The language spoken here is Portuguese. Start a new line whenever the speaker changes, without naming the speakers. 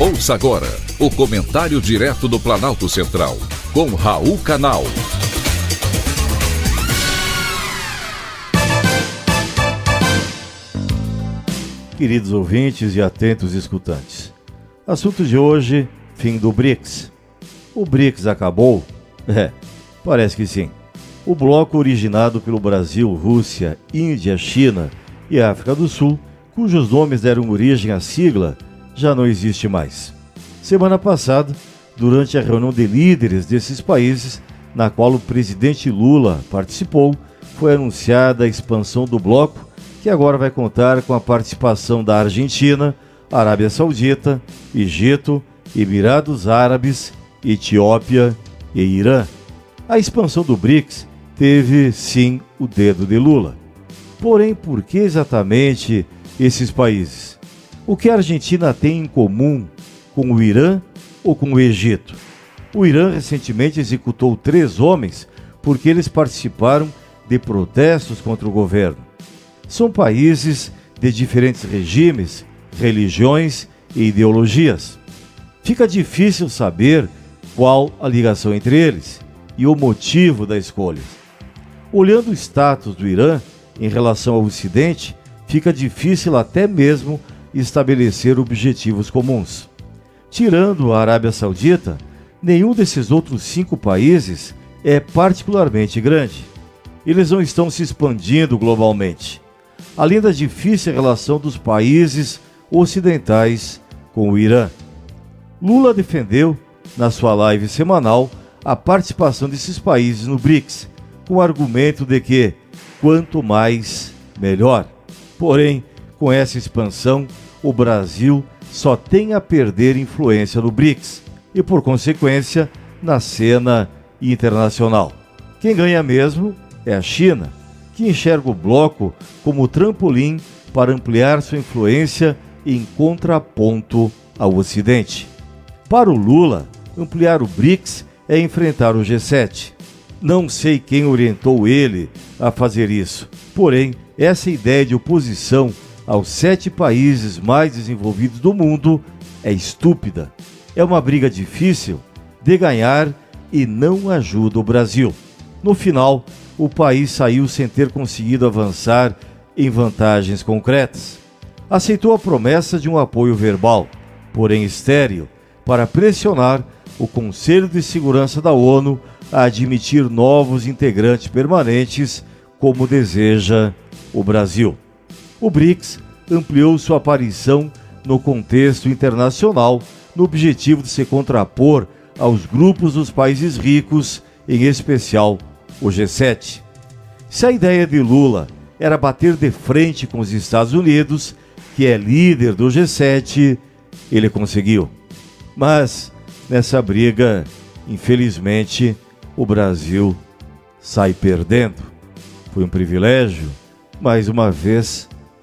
Ouça agora o comentário direto do Planalto Central, com Raul Canal.
Queridos ouvintes e atentos escutantes, assunto de hoje: fim do BRICS. O BRICS acabou? É, parece que sim. O bloco originado pelo Brasil, Rússia, Índia, China e África do Sul, cujos nomes deram origem à sigla, já não existe mais. Semana passada, durante a reunião de líderes desses países, na qual o presidente Lula participou, foi anunciada a expansão do bloco, que agora vai contar com a participação da Argentina, Arábia Saudita, Egito, Emirados Árabes, Etiópia e Irã. A expansão do BRICS teve sim o dedo de Lula. Porém, por que exatamente esses países? O que a Argentina tem em comum com o Irã ou com o Egito? O Irã recentemente executou três homens porque eles participaram de protestos contra o governo. São países de diferentes regimes, religiões e ideologias. Fica difícil saber qual a ligação entre eles e o motivo da escolha. Olhando o status do Irã em relação ao Ocidente, fica difícil até mesmo estabelecer objetivos comuns. Tirando a Arábia Saudita, nenhum desses outros cinco países é particularmente grande. Eles não estão se expandindo globalmente. Além da difícil relação dos países ocidentais com o Irã. Lula defendeu, na sua live semanal, a participação desses países no BRICS, com o argumento de que quanto mais, melhor. Porém, com essa expansão, o Brasil só tem a perder influência no BRICS e, por consequência, na cena internacional. Quem ganha mesmo é a China, que enxerga o bloco como trampolim para ampliar sua influência em contraponto ao Ocidente. Para o Lula, ampliar o BRICS é enfrentar o G7. Não sei quem orientou ele a fazer isso, porém, essa ideia de oposição aos sete países mais desenvolvidos do mundo é estúpida. É uma briga difícil de ganhar e não ajuda o Brasil. No final, o país saiu sem ter conseguido avançar em vantagens concretas. Aceitou a promessa de um apoio verbal, porém estéril, para pressionar o Conselho de Segurança da ONU a admitir novos integrantes permanentes, como deseja o Brasil o BRICS ampliou sua aparição no contexto internacional no objetivo de se contrapor aos grupos dos países ricos, em especial o G7. Se a ideia de Lula era bater de frente com os Estados Unidos, que é líder do G7, ele conseguiu. Mas nessa briga, infelizmente, o Brasil sai perdendo. Foi um privilégio, mais uma vez,